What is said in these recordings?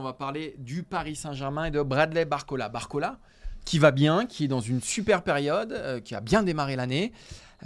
on va parler du Paris Saint-Germain et de Bradley Barcola. Barcola, qui va bien, qui est dans une super période, euh, qui a bien démarré l'année,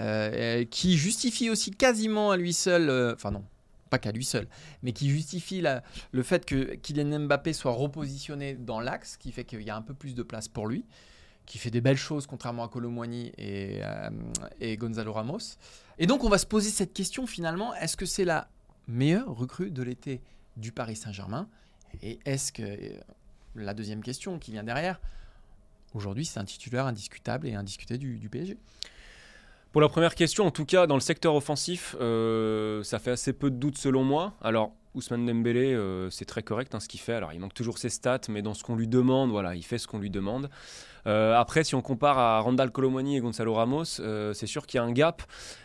euh, qui justifie aussi quasiment à lui seul, euh, enfin non, pas qu'à lui seul, mais qui justifie le fait que Kylian Mbappé soit repositionné dans l'axe, qui fait qu'il y a un peu plus de place pour lui, qui fait des belles choses contrairement à Colomwani et Gonzalo Ramos. Et donc on va se poser cette question finalement, est-ce que c'est la meilleure recrue de l'été du Paris Saint-Germain? Et est-ce que, euh, la deuxième question qui vient derrière, aujourd'hui c'est un titulaire indiscutable et indiscuté du, du PSG Pour la première question, en tout cas, dans le secteur offensif, euh, ça fait assez peu de doutes selon moi. Alors, Ousmane Dembélé, euh, c'est très correct hein, ce qu'il fait. Alors, il manque toujours ses stats, mais dans ce qu'on lui demande, voilà, il fait ce qu'on lui demande. Après, si on compare à Randall Colomwani et Gonzalo Ramos, c'est sûr qu'il y a un gap.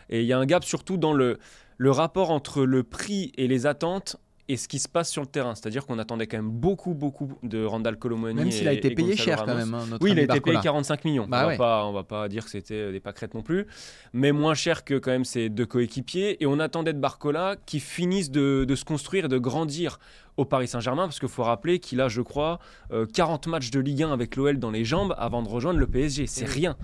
Et il y a un gap surtout dans le rapport entre le prix et les attentes et ce qui se passe sur le terrain. C'est-à-dire qu'on attendait quand même beaucoup, beaucoup de Randall Colomwani. Même s'il a été payé Gonzalo cher quand même. hein, notre Oui, il a été payé Barcola. 45 millions. Bah on, va ouais. pas, on va pas dire que c'était euh, des pâquerettes non plus, mais moins cher que quand même ses deux coéquipiers. Et on attendait de Barcola qu'il finisse de, de se construire et de grandir au Paris Saint-Germain, parce qu'il faut rappeler qu'il a, je crois, euh, 40 matchs de Ligue 1 avec l'OL dans les jambes avant de rejoindre le PSG. C'est rien.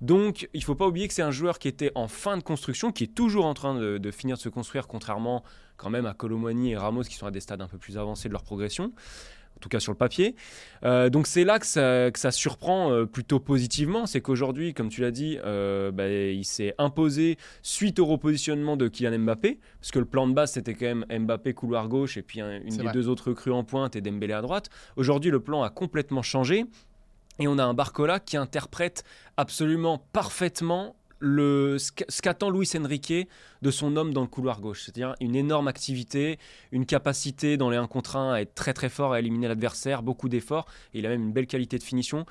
Donc, il faut pas oublier que c'est un joueur qui était en fin de construction, qui est toujours en train de, de finir de se construire, contrairement quand même à Colomwani et Ramos, qui sont à des stades un peu plus avancés de leur progression en tout cas sur le papier. Euh, donc c'est là que ça, que ça surprend euh, plutôt positivement, c'est qu'aujourd'hui, comme tu l'as dit, euh, bah, il s'est imposé suite au repositionnement de Kylian Mbappé, parce que le plan de base c'était quand même Mbappé couloir gauche et puis un- une des vrai. deux autres recrues en pointe et Dembélé à droite. Aujourd'hui le plan a complètement changé et on a un Barcola qui interprète absolument parfaitement le, ce qu'a- ce qu'attend Luis Enrique de son homme dans le couloir gauche. C'est-à-dire une énorme activité, une capacité dans les 1 contre 1 à être très très fort, à éliminer l'adversaire, beaucoup d'efforts, il a même une belle qualité de finition.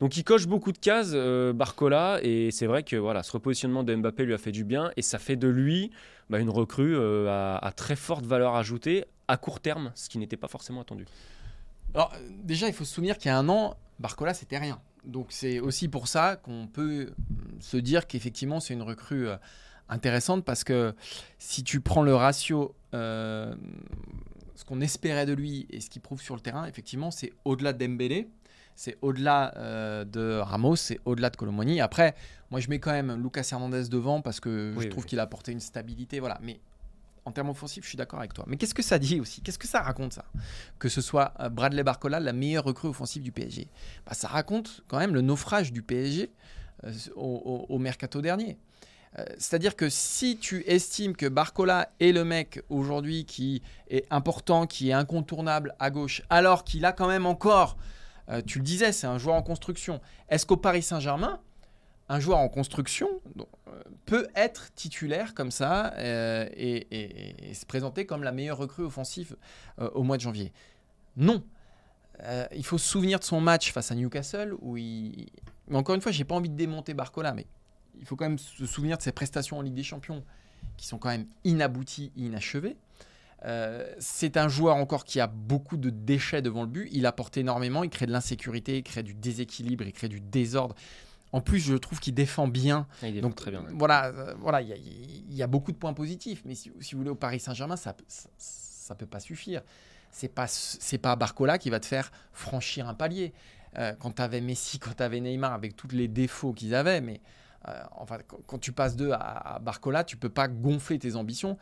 Donc il coche beaucoup de cases, euh, Barcola, et c'est vrai que voilà, ce repositionnement de Mbappé lui a fait du bien, et ça fait de lui bah, une recrue euh, à, à très forte valeur ajoutée à court terme, ce qui n'était pas forcément attendu. Alors, déjà, il faut se souvenir qu'il y a un an, Barcola, c'était rien. Donc, c'est aussi pour ça qu'on peut se dire qu'effectivement, c'est une recrue euh, intéressante parce que si tu prends le ratio, euh, ce qu'on espérait de lui et ce qu'il prouve sur le terrain, effectivement, c'est au-delà de Dembélé, c'est au-delà euh, de Ramos, c'est au-delà de Colomoni. Après, moi, je mets quand même Lucas Hernandez devant parce que Oui, je trouve oui. qu'il a apporté une stabilité. Voilà. Mais en termes offensifs, je suis d'accord avec toi. Mais qu'est-ce que ça dit aussi? Qu'est-ce que ça raconte, ça? Que ce soit Bradley Barcola, la meilleure recrue offensive du PSG. Bah, ça raconte quand même le naufrage du PSG au, au- mercato dernier. Euh, C'est-à-dire que si tu estimes que Barcola est le mec aujourd'hui qui est important, qui est incontournable à gauche, alors qu'il a quand même encore, euh, tu le disais, c'est un joueur en construction. Est-ce qu'au Paris Saint-Germain, un joueur en construction euh, peut être titulaire comme ça euh, et, se présenter comme la meilleure recrue offensive euh, au mois de janvier? Non. Euh, il faut se souvenir de son match face à Newcastle où il. Mais encore une fois, j'ai pas envie de démonter Barcola, mais il faut quand même se souvenir de ses prestations en Ligue des Champions qui sont quand même inabouties, inachevées. Euh, c'est un joueur encore qui a beaucoup de déchets devant le but. Il apporte énormément, il crée de l'insécurité, il crée du déséquilibre, il crée du désordre. En plus, je trouve qu'il défend bien. Ah, il défend Donc très bien. ouais. Voilà, euh, voilà, il y, a- il y a beaucoup de points positifs, mais si, si vous voulez au Paris Saint-Germain, ça, ça, ça peut pas suffire. C'est pas c'est pas Barcola qui va te faire franchir un palier. Euh, quand tu avais Messi, quand tu avais Neymar, avec tous les défauts qu'ils avaient, mais euh, enfin, quand, tu passes d'eux à, Barcola, tu peux pas gonfler tes ambitions.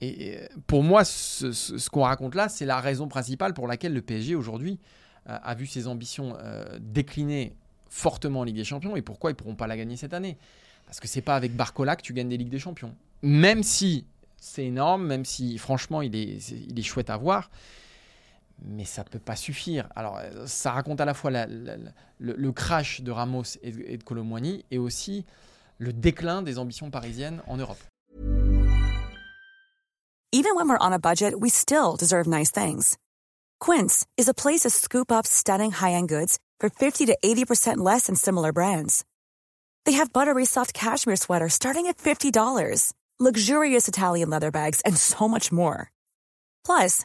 Et pour moi, ce, qu'on raconte là, c'est la raison principale pour laquelle le PSG aujourd'hui euh, a vu ses ambitions décliner fortement en Ligue des Champions et pourquoi ils pourront pas la gagner cette année. Parce que c'est pas avec Barcola que tu gagnes des Ligues des Champions. Même si c'est énorme, même si franchement il est, il est chouette à voir, mais ça peut pas suffire. Alors euh, ça raconte à la fois le, crash de Ramos et de, de Colomboigny et aussi le déclin des ambitions parisiennes en Europe. Even when we're on a budget, we still deserve nice things. Quince is a place to scoop up stunning high-end goods for 50 to 80% less than similar brands. They have buttery soft cashmere sweaters starting at $50, luxurious Italian leather bags, and so much more. Plus,